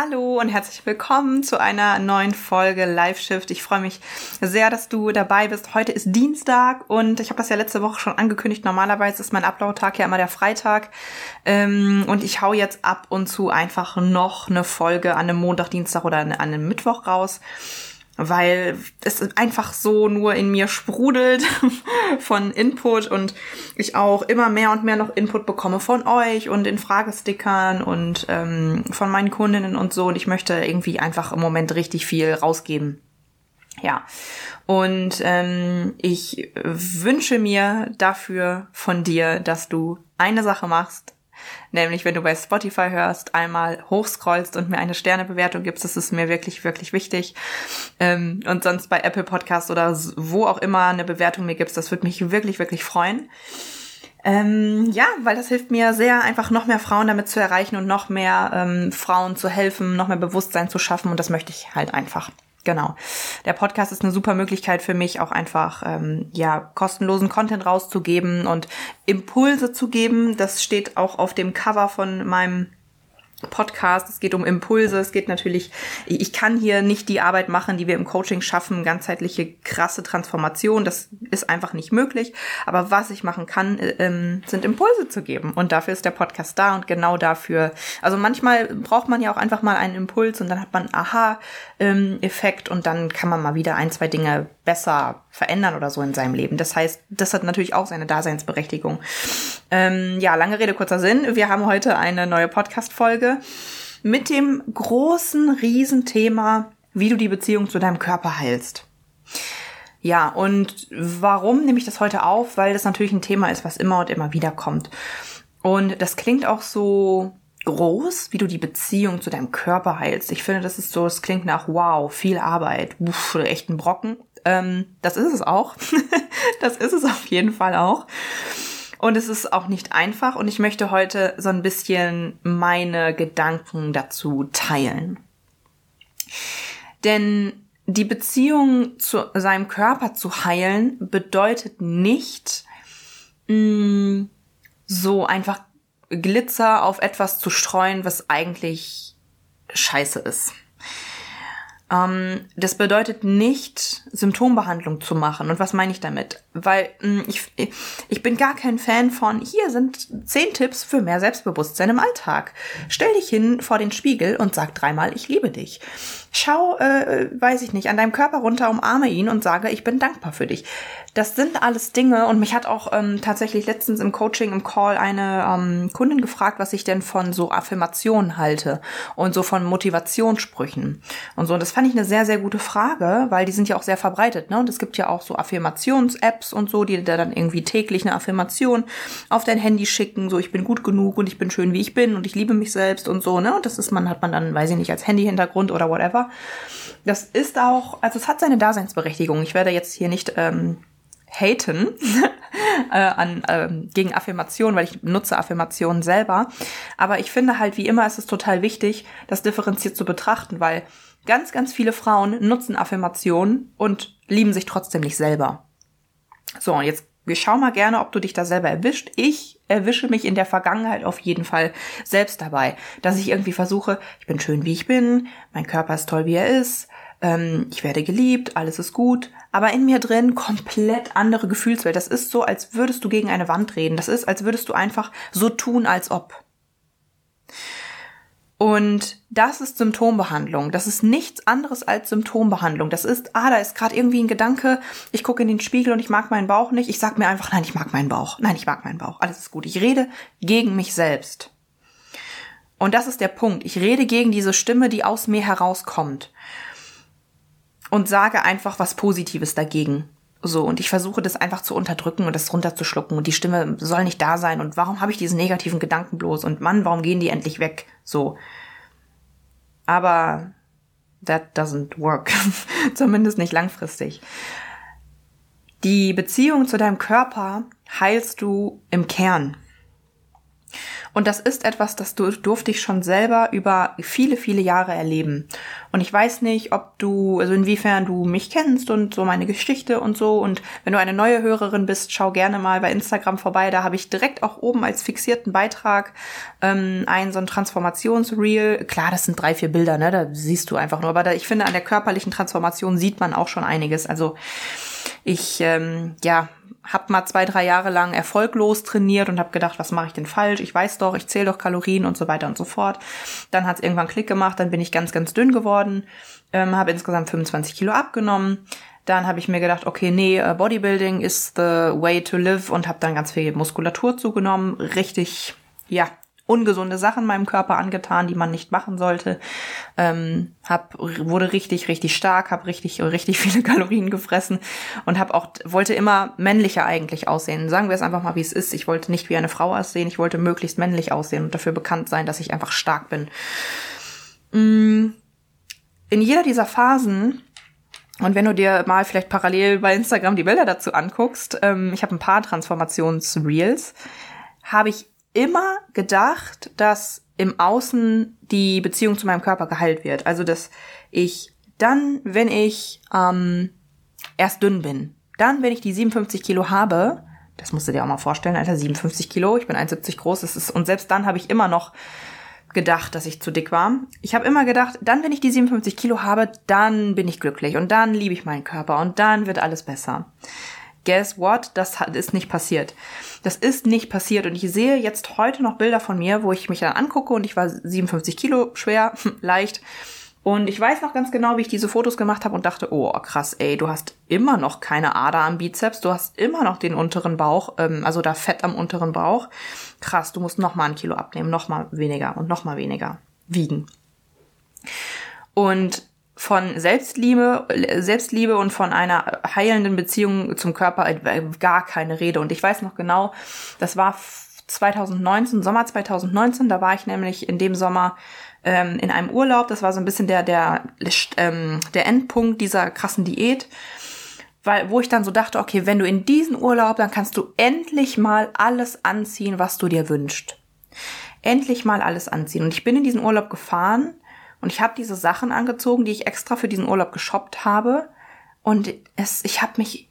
Hallo und herzlich willkommen zu einer neuen Folge Live Shift. Ich freue mich sehr, dass du dabei bist. Heute ist Dienstag und ich habe das ja letzte Woche schon angekündigt. Normalerweise ist mein Upload-Tag ja immer der Freitag. Ähm, und ich hau jetzt ab und zu einfach noch eine Folge an einem Montag, Dienstag oder an einem Mittwoch raus weil es einfach so nur in mir sprudelt von Input und ich auch immer mehr und mehr noch Input bekomme von euch und in Fragestickern und ähm, von meinen Kundinnen und so und ich möchte irgendwie einfach im Moment richtig viel rausgeben. Ja, und ähm, ich wünsche mir dafür von dir, dass du eine Sache machst, Nämlich, wenn du bei Spotify hörst, einmal hochscrollst und mir eine Sternebewertung gibst, das ist mir wirklich, wirklich wichtig. Ähm, und sonst bei Apple Podcast oder wo auch immer eine Bewertung mir gibst, das würde mich wirklich, wirklich freuen. Ähm, ja, weil das hilft mir sehr, einfach noch mehr Frauen damit zu erreichen und noch mehr ähm, Frauen zu helfen, noch mehr Bewusstsein zu schaffen. Und das möchte ich halt einfach. Genau. Der Podcast ist eine super Möglichkeit für mich, auch einfach ähm, ja kostenlosen Content rauszugeben und Impulse zu geben. Das steht auch auf dem Cover von meinem Podcast, es geht um Impulse, es geht natürlich, ich kann hier nicht die Arbeit machen, die wir im Coaching schaffen, ganzheitliche krasse Transformation, das ist einfach nicht möglich, aber was ich machen kann, äh, ähm, sind Impulse zu geben. Und dafür ist der Podcast da und genau dafür, also manchmal braucht man ja auch einfach mal einen Impuls und dann hat man Aha-Effekt und dann kann man mal wieder ein, zwei Dinge besser verändern oder so in seinem Leben. Das heißt, das hat natürlich auch seine Daseinsberechtigung. Ähm, ja, lange Rede, kurzer Sinn. Wir haben heute eine neue Podcast-Folge mit dem großen Riesenthema, wie du die Beziehung zu deinem Körper heilst. Ja, und warum nehme ich das heute auf? Weil das natürlich ein Thema ist, was immer und immer wieder kommt. Und das klingt auch so groß, wie du die Beziehung zu deinem Körper heilst. Ich finde, das ist so, es klingt nach wow, viel Arbeit, uff, echt ein Brocken. Ähm, das ist es auch. das ist es auf jeden Fall auch. Und es ist auch nicht einfach und ich möchte heute so ein bisschen meine Gedanken dazu teilen. Denn die Beziehung zu seinem Körper zu heilen bedeutet nicht, mh, mm, so einfach Glitzer auf etwas zu streuen, was eigentlich scheiße ist. Ähm, das bedeutet nicht, Symptombehandlung zu machen. Und was meine ich damit? Weil hm, ich, ich bin gar kein Fan von, hier sind zehn Tipps für mehr Selbstbewusstsein im Alltag. Stell dich hin vor den Spiegel und sag dreimal, ich liebe dich. Schau, äh, weiß ich nicht, an deinem Körper runter, umarme ihn und sage, ich bin dankbar für dich. Das sind alles Dinge und mich hat auch ähm, tatsächlich letztens im Coaching, im Call eine ähm, Kundin gefragt, was ich denn von so Affirmationen halte und so von Motivationssprüchen und so. Und das fand ich eine sehr, sehr gute Frage, weil die sind ja auch sehr verbreitet. Ne? Und es gibt ja auch so Affirmations-Apps und so, die da dann irgendwie täglich eine Affirmation auf dein Handy schicken, so ich bin gut genug und ich bin schön, wie ich bin und ich liebe mich selbst und so. Ne? Und das ist man, hat man dann, weiß ich nicht, als Handy-Hintergrund oder whatever whatever. Das ist auch, also es hat seine Daseinsberechtigung. Ich werde jetzt hier nicht ähm, haten äh, an, ähm, gegen Affirmationen, weil ich nutze Affirmationen selber. Aber ich finde halt, wie immer, ist es total wichtig, das differenziert zu betrachten, weil ganz, ganz viele Frauen nutzen Affirmationen und lieben sich trotzdem nicht selber. So, und jetzt wir mal gerne, ob du dich da selber erwischt. Ich erwische mich in der Vergangenheit auf jeden Fall selbst dabei, dass ich irgendwie versuche, ich bin schön, wie ich bin, mein Körper ist toll, wie er ist, ähm, ich werde geliebt, alles ist gut, aber in mir drin komplett andere Gefühlswelt. Das ist so, als würdest du gegen eine Wand reden. Das ist, als würdest du einfach so tun, als ob. Und das ist Symptombehandlung. Das ist nichts anderes als Symptombehandlung. Das ist, ah, da ist gerade irgendwie ein Gedanke, ich gucke in den Spiegel und ich mag meinen Bauch nicht. Ich sag mir einfach, nein, ich mag meinen Bauch. Nein, ich mag meinen Bauch. Alles ist gut. Ich rede gegen mich selbst. Und das ist der Punkt. Ich rede gegen diese Stimme, die aus mir herauskommt. Und sage einfach was Positives dagegen. So, und ich versuche das einfach zu unterdrücken und das runterzuschlucken und die Stimme soll nicht da sein und warum habe ich diesen negativen Gedanken bloß und Mann, warum gehen die endlich weg? So. Aber that doesn't work. Zumindest nicht langfristig. Die Beziehung zu deinem Körper heilst du im Kern. Und das ist etwas, das du, durfte ich schon selber über viele, viele Jahre erleben. Und ich weiß nicht, ob du, also inwiefern du mich kennst und so meine Geschichte und so. Und wenn du eine neue Hörerin bist, schau gerne mal bei Instagram vorbei. Da habe ich direkt auch oben als fixierten Beitrag ähm, ein so ein Transformationsreel. Klar, das sind drei, vier Bilder, ne? Da siehst du einfach nur. Aber da, ich finde, an der körperlichen Transformation sieht man auch schon einiges. Also ich, ähm, ja, habe mal zwei, drei Jahre lang erfolglos trainiert und habe gedacht, was mache ich denn falsch? Ich weiß doch, ich zähle doch Kalorien und so weiter und so fort. Dann hat es irgendwann Klick gemacht, dann bin ich ganz, ganz dünn geworden, ähm, habe insgesamt 25 Kilo abgenommen. Dann habe ich mir gedacht, okay, nee, äh, Bodybuilding is the way to live und habe dann ganz viel Muskulatur zugenommen. Richtig, ja, ungesunde Sachen meinem Körper angetan, die man nicht machen sollte. Ähm, hab, wurde richtig, richtig stark, habe richtig, richtig viele Kalorien gefressen und habe auch wollte immer männlicher eigentlich aussehen. Sagen wir es einfach mal, wie es ist. Ich wollte nicht wie eine Frau aussehen, ich wollte möglichst männlich aussehen und dafür bekannt sein, dass ich einfach stark bin. Mm, in jeder dieser Phasen und wenn du dir mal vielleicht parallel bei Instagram die Bilder dazu anguckst, ähm, ich habe ein paar Transformationsreels, habe ich immer gedacht, dass im Außen die Beziehung zu meinem Körper geheilt wird. Also dass ich dann, wenn ich ähm, erst dünn bin, dann, wenn ich die 57 Kilo habe, das musst du dir auch mal vorstellen, Alter, 57 Kilo, ich bin 1,70 groß, das ist, und selbst dann habe ich immer noch gedacht, dass ich zu dick war. Ich habe immer gedacht, dann, wenn ich die 57 Kilo habe, dann bin ich glücklich und dann liebe ich meinen Körper und dann wird alles besser guess what? Das ist nicht passiert. Das ist nicht passiert. Und ich sehe jetzt heute noch Bilder von mir, wo ich mich dann angucke und ich war 57 Kilo schwer, leicht. Und ich weiß noch ganz genau, wie ich diese Fotos gemacht habe und dachte, oh krass, ey, du hast immer noch keine Ader am Bizeps, du hast immer noch den unteren Bauch, ähm, also da Fett am unteren Bauch. Krass, du musst noch mal ein Kilo abnehmen, noch mal weniger und noch mal weniger wiegen. Und von Selbstliebe, Selbstliebe und von einer heilenden Beziehung zum Körper gar keine Rede. Und ich weiß noch genau, das war 2019, Sommer 2019, da war ich nämlich in dem Sommer ähm, in einem Urlaub. Das war so ein bisschen der, der, ähm, der Endpunkt dieser krassen Diät. Weil, wo ich dann so dachte, okay, wenn du in diesen Urlaub, dann kannst du endlich mal alles anziehen, was du dir wünschst. Endlich mal alles anziehen. Und ich bin in diesen Urlaub gefahren und ich habe diese Sachen angezogen, die ich extra für diesen Urlaub geshoppt habe. Und es, ich habe mich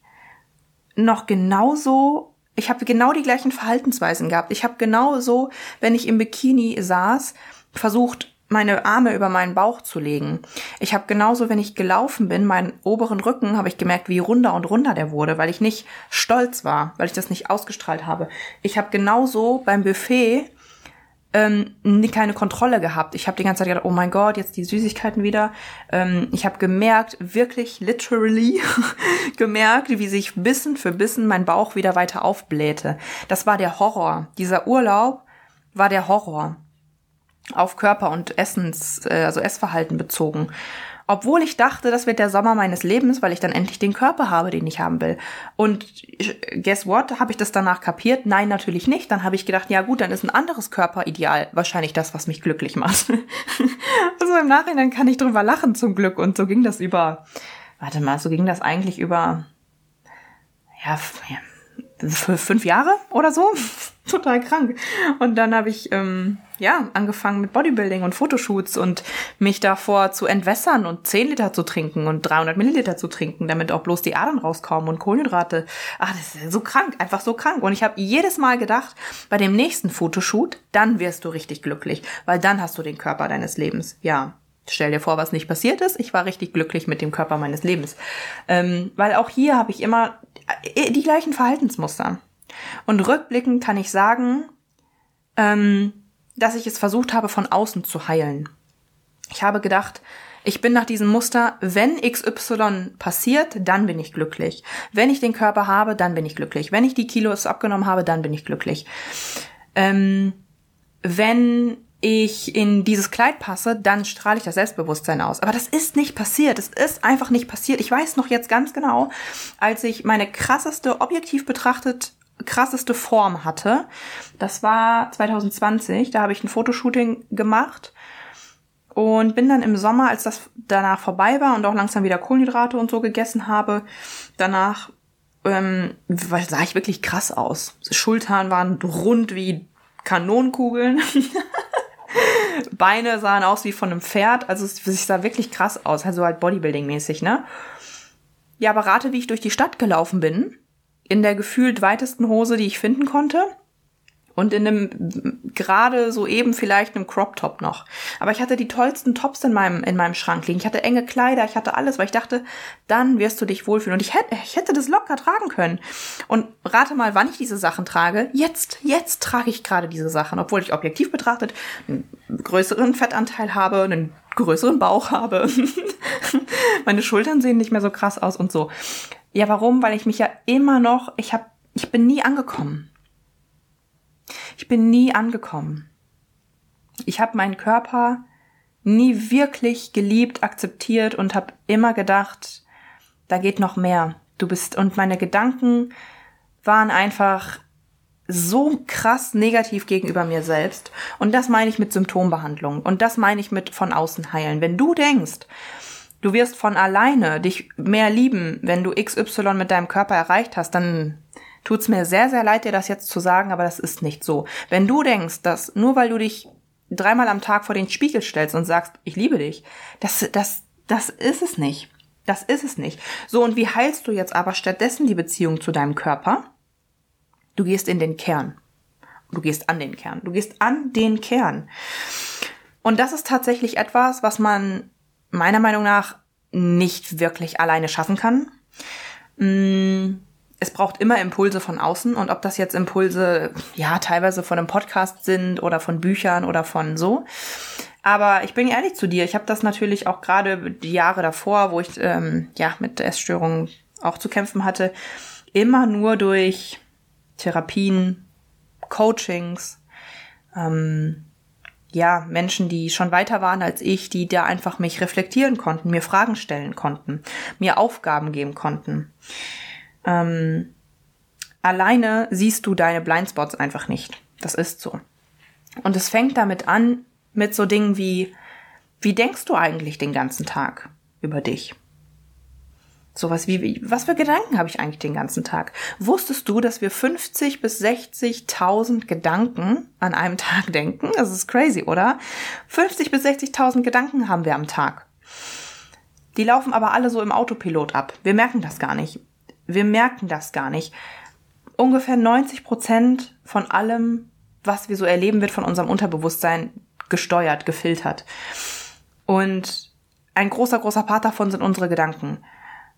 noch genauso, ich habe genau die gleichen Verhaltensweisen gehabt. Ich habe genauso, wenn ich im Bikini saß, versucht, meine Arme über meinen Bauch zu legen. Ich habe genauso, wenn ich gelaufen bin, meinen oberen Rücken, habe ich gemerkt, wie runder und runder der wurde, weil ich nicht stolz war, weil ich das nicht ausgestrahlt habe. Ich habe genauso beim Buffet ähm, keine Kontrolle gehabt. Ich habe die ganze Zeit gedacht, oh mein Gott, jetzt die Süßigkeiten wieder. Ähm, ich habe gemerkt, wirklich literally gemerkt, wie sich Bissen für Bissen mein Bauch wieder weiter aufblähte. Das war der Horror. Dieser Urlaub war der Horror auf Körper und Essens, äh, also Essverhalten bezogen. Obwohl ich dachte, das wird der Sommer meines Lebens, weil ich dann endlich den Körper habe, den ich haben will. Und guess what? Habe ich das danach kapiert? Nein, natürlich nicht. Dann habe ich gedacht, ja gut, dann ist ein anderes Körperideal wahrscheinlich das, was mich glücklich macht. also im Nachhinein kann ich drüber lachen zum Glück. Und so ging das über, warte mal, so ging das eigentlich über, ja, für fünf Jahre oder so. Total krank. Und dann habe ich ähm, ja angefangen mit Bodybuilding und Fotoshoots und mich davor zu entwässern und 10 Liter zu trinken und 300 Milliliter zu trinken, damit auch bloß die Adern rauskommen und Kohlenhydrate. Ach, das ist so krank, einfach so krank. Und ich habe jedes Mal gedacht, bei dem nächsten Fotoshoot, dann wirst du richtig glücklich, weil dann hast du den Körper deines Lebens. Ja, Stell dir vor, was nicht passiert ist. Ich war richtig glücklich mit dem Körper meines Lebens. Ähm, weil auch hier habe ich immer äh, die gleichen Verhaltensmuster. Und rückblickend kann ich sagen, ähm, dass ich es versucht habe, von außen zu heilen. Ich habe gedacht, ich bin nach diesem Muster, wenn XY passiert, dann bin ich glücklich. Wenn ich den Körper habe, dann bin ich glücklich. Wenn ich die Kilos abgenommen habe, dann bin ich glücklich. Ähm, wenn ich in dieses Kleid passe, dann strahle ich das Selbstbewusstsein aus. Aber das ist nicht passiert. Es ist einfach nicht passiert. Ich weiß noch jetzt ganz genau, als ich meine krasseste, objektiv betrachtet, krasseste Form hatte. Das war 2020. Da habe ich ein Fotoshooting gemacht. und bin dann im Sommer, als das danach vorbei war und auch langsam wieder Kohlenhydrate und so gegessen habe, danach ähm, sah ich wirklich krass aus. Schultern waren rund wie Kanonenkugeln. Beine sahen aus wie von einem Pferd. Also es, sah wirklich krass aus. Also halt Bodybuilding-mäßig, ne? Ja, aber rate, wie ich durch die Stadt gelaufen bin. In der gefühlt weitesten Hose, die ich finden konnte und in einem gerade so eben vielleicht einem Crop Top noch. Aber ich hatte die tollsten Tops in meinem in meinem Schrank liegen. Ich hatte enge Kleider, ich hatte alles, weil ich dachte, dann wirst du dich wohlfühlen und ich hätte ich hätte das locker tragen können. Und rate mal, wann ich diese Sachen trage. Jetzt jetzt trage ich gerade diese Sachen, obwohl ich objektiv betrachtet einen größeren Fettanteil habe, einen größeren Bauch habe. Meine Schultern sehen nicht mehr so krass aus und so. Ja, warum? Weil ich mich ja immer noch, ich habe ich bin nie angekommen. Ich bin nie angekommen. Ich habe meinen Körper nie wirklich geliebt, akzeptiert und habe immer gedacht, da geht noch mehr. Du bist und meine Gedanken waren einfach so krass negativ gegenüber mir selbst. Und das meine ich mit Symptombehandlung. Und das meine ich mit von außen heilen. Wenn du denkst, du wirst von alleine dich mehr lieben, wenn du XY mit deinem Körper erreicht hast, dann tut's mir sehr, sehr leid, dir das jetzt zu sagen, aber das ist nicht so. Wenn du denkst, dass nur weil du dich dreimal am Tag vor den Spiegel stellst und sagst, ich liebe dich, das, das, das ist es nicht. Das ist es nicht. So, und wie heilst du jetzt aber stattdessen die Beziehung zu deinem Körper? Du gehst in den Kern. Du gehst an den Kern. Du gehst an den Kern. Und das ist tatsächlich etwas, was man meiner Meinung nach nicht wirklich alleine schaffen kann. Hm, es braucht immer Impulse von außen und ob das jetzt Impulse, ja, teilweise von einem Podcast sind oder von Büchern oder von so. Aber ich bin ehrlich zu dir, ich habe das natürlich auch gerade die Jahre davor, wo ich ähm, ja mit Essstörungen auch zu kämpfen hatte, immer nur durch Therapien, Coachings, ähm, ja, Menschen, die schon weiter waren als ich, die da einfach mich reflektieren konnten, mir Fragen stellen konnten, mir Aufgaben geben konnten ähm, alleine siehst du deine Blindspots einfach nicht. Das ist so. Und es fängt damit an, mit so Dingen wie, wie denkst du eigentlich den ganzen Tag über dich? Sowas wie, was für Gedanken habe ich eigentlich den ganzen Tag? Wusstest du, dass wir 50 bis 60.000 Gedanken an einem Tag denken? Das ist crazy, oder? 50 bis 60.000 Gedanken haben wir am Tag. Die laufen aber alle so im Autopilot ab. Wir merken das gar nicht. Wir merken das gar nicht. Ungefähr 90 Prozent von allem, was wir so erleben, wird von unserem Unterbewusstsein gesteuert, gefiltert. Und ein großer, großer Part davon sind unsere Gedanken.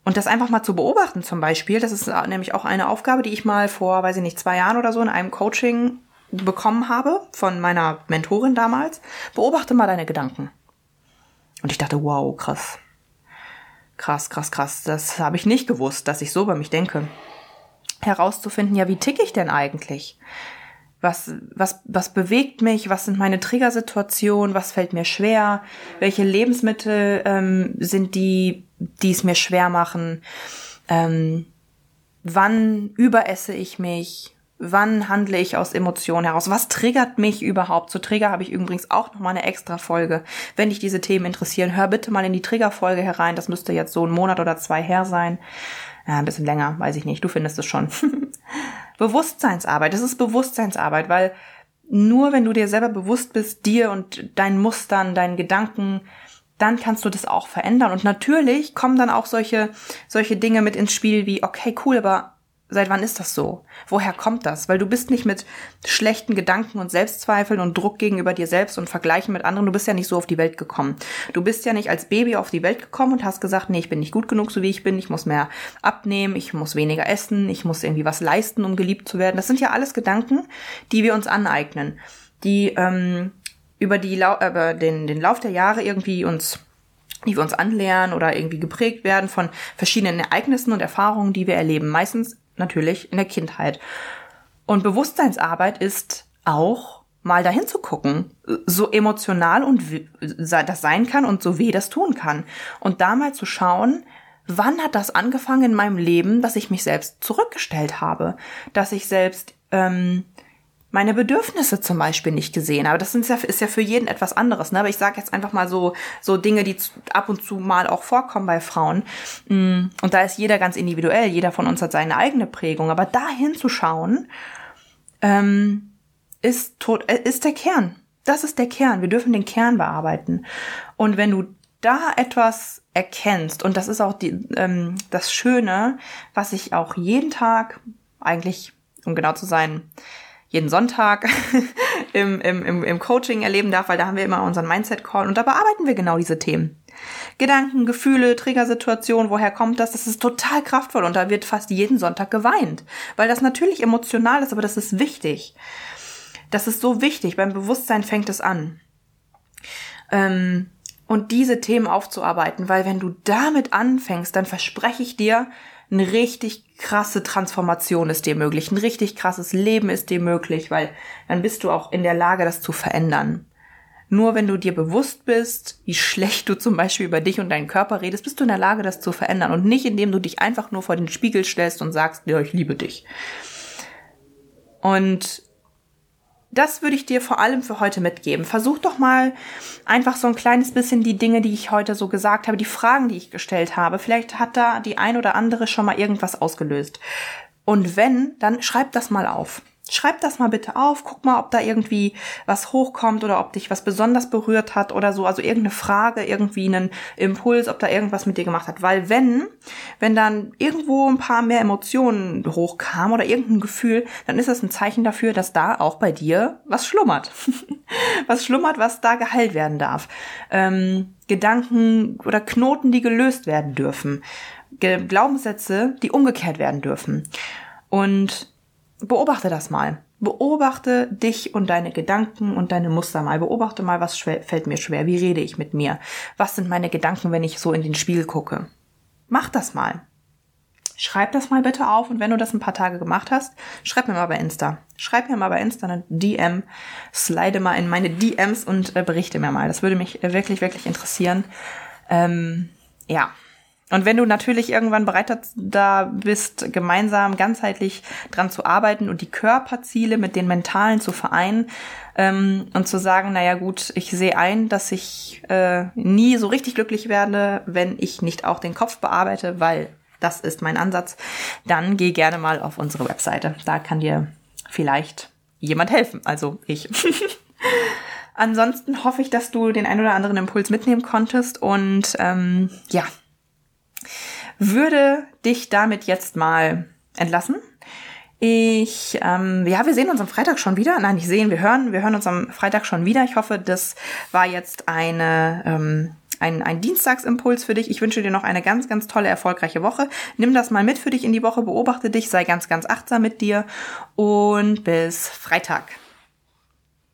Und das einfach mal zu beobachten zum Beispiel, das ist nämlich auch eine Aufgabe, die ich mal vor, weiß ich nicht, zwei Jahren oder so in einem Coaching bekommen habe von meiner Mentorin damals. Beobachte mal deine Gedanken. Und ich dachte, wow, krass. Krass, krass, krass. Das habe ich nicht gewusst, dass ich so bei mich denke. Herauszufinden, ja, wie ticke ich denn eigentlich? Was, was, was bewegt mich? Was sind meine Triggersituationen? Was fällt mir schwer? Welche Lebensmittel ähm, sind die, die es mir schwer machen? Ähm, wann überesse ich mich? Wann handle ich aus Emotionen heraus? Was triggert mich überhaupt? Zu Trigger habe ich übrigens auch noch mal eine extra Folge. Wenn dich diese Themen interessieren, hör bitte mal in die Triggerfolge herein. Das müsste jetzt so ein Monat oder zwei her sein. Ja, ein bisschen länger, weiß ich nicht. Du findest es schon. Bewusstseinsarbeit. Das ist Bewusstseinsarbeit, weil nur wenn du dir selber bewusst bist, dir und deinen Mustern, deinen Gedanken, dann kannst du das auch verändern. Und natürlich kommen dann auch solche, solche Dinge mit ins Spiel wie, okay, cool, aber Seit wann ist das so? Woher kommt das? Weil du bist nicht mit schlechten Gedanken und Selbstzweifeln und Druck gegenüber dir selbst und Vergleichen mit anderen, du bist ja nicht so auf die Welt gekommen. Du bist ja nicht als Baby auf die Welt gekommen und hast gesagt, nee, ich bin nicht gut genug, so wie ich bin, ich muss mehr abnehmen, ich muss weniger essen, ich muss irgendwie was leisten, um geliebt zu werden. Das sind ja alles Gedanken, die wir uns aneignen, die ähm, über, die, über den, den Lauf der Jahre irgendwie uns die wir uns anlernen oder irgendwie geprägt werden von verschiedenen Ereignissen und Erfahrungen, die wir erleben. Meistens natürlich in der Kindheit. Und Bewusstseinsarbeit ist auch mal dahin zu gucken, so emotional und das sein kann und so weh das tun kann. Und da mal zu schauen, wann hat das angefangen in meinem Leben, dass ich mich selbst zurückgestellt habe, dass ich selbst ähm, meine Bedürfnisse zum Beispiel nicht gesehen. Aber das ist ja, ist ja für jeden etwas anderes. Ne? Aber ich sage jetzt einfach mal so, so Dinge, die ab und zu mal auch vorkommen bei Frauen. Mm, und da ist jeder ganz individuell. Jeder von uns hat seine eigene Prägung. Aber da hinzuschauen, ähm, ist, tot, äh, ist der Kern. Das ist der Kern. Wir dürfen den Kern bearbeiten. Und wenn du da etwas erkennst, und das ist auch die, ähm, das Schöne, was ich auch jeden Tag, eigentlich, um genau zu sein, jeden Sonntag im, im, im, Coaching erleben darf, weil da haben wir immer unseren Mindset-Call und da bearbeiten wir genau diese Themen. Gedanken, Gefühle, Triggersituationen, woher kommt das? Das ist total kraftvoll und da wird fast jeden Sonntag geweint, weil das natürlich emotional ist, aber das ist wichtig. Das ist so wichtig. Beim Bewusstsein fängt es an. Ähm, und diese Themen aufzuarbeiten, weil wenn du damit anfängst, dann verspreche ich dir, eine richtig krasse Transformation ist dir möglich, ein richtig krasses Leben ist dir möglich, weil dann bist du auch in der Lage, das zu verändern. Nur wenn du dir bewusst bist, wie schlecht du zum Beispiel über dich und deinen Körper redest, bist du in der Lage, das zu verändern und nicht indem du dich einfach nur vor den Spiegel stellst und sagst, ja, ich liebe dich. Und das würde ich dir vor allem für heute mitgeben. Versuch doch mal einfach so ein kleines bisschen die Dinge, die ich heute so gesagt habe, die Fragen, die ich gestellt habe. Vielleicht hat da die ein oder andere schon mal irgendwas ausgelöst. Und wenn, dann schreib das mal auf. Schreib das mal bitte auf, guck mal, ob da irgendwie was hochkommt oder ob dich was besonders berührt hat oder so, also irgendeine Frage, irgendwie einen Impuls, ob da irgendwas mit dir gemacht hat. Weil wenn, wenn dann irgendwo ein paar mehr Emotionen hochkamen oder irgendein Gefühl, dann ist das ein Zeichen dafür, dass da auch bei dir was schlummert. was schlummert, was da geheilt werden darf. Ähm, Gedanken oder Knoten, die gelöst werden dürfen. Glaubenssätze, die umgekehrt werden dürfen. Und beobachte das mal. Beobachte dich und deine Gedanken und deine Muster mal. Beobachte mal, was fällt mir schwer. Wie rede ich mit mir? Was sind meine Gedanken, wenn ich so in den Spiegel gucke? Mach das mal. Schreib das mal bitte auf und wenn du das ein paar Tage gemacht hast, schreib mir mal bei Insta. Schreib mir mal bei Insta eine DM, slide mal in meine DMs und äh, berichte mir mal. Das würde mich äh, wirklich, wirklich interessieren. Ähm, ja, und wenn du natürlich irgendwann bereit da bist, gemeinsam ganzheitlich dran zu arbeiten und die Körperziele mit den mentalen zu vereinen ähm, und zu sagen, naja gut, ich sehe ein, dass ich äh, nie so richtig glücklich werde, wenn ich nicht auch den Kopf bearbeite, weil das ist mein Ansatz, dann geh gerne mal auf unsere Webseite. Da kann dir vielleicht jemand helfen, also ich. Ansonsten hoffe ich, dass du den ein oder anderen Impuls mitnehmen konntest und ähm, ja, würde dich damit jetzt mal entlassen. Ich, ähm, ja, wir sehen uns am Freitag schon wieder. Nein, nicht sehen, wir hören. Wir hören uns am Freitag schon wieder. Ich hoffe, das war jetzt eine, ähm, ein, ein Dienstagsimpuls für dich. Ich wünsche dir noch eine ganz, ganz tolle, erfolgreiche Woche. Nimm das mal mit für dich in die Woche, beobachte dich, sei ganz, ganz achtsam mit dir und bis Freitag.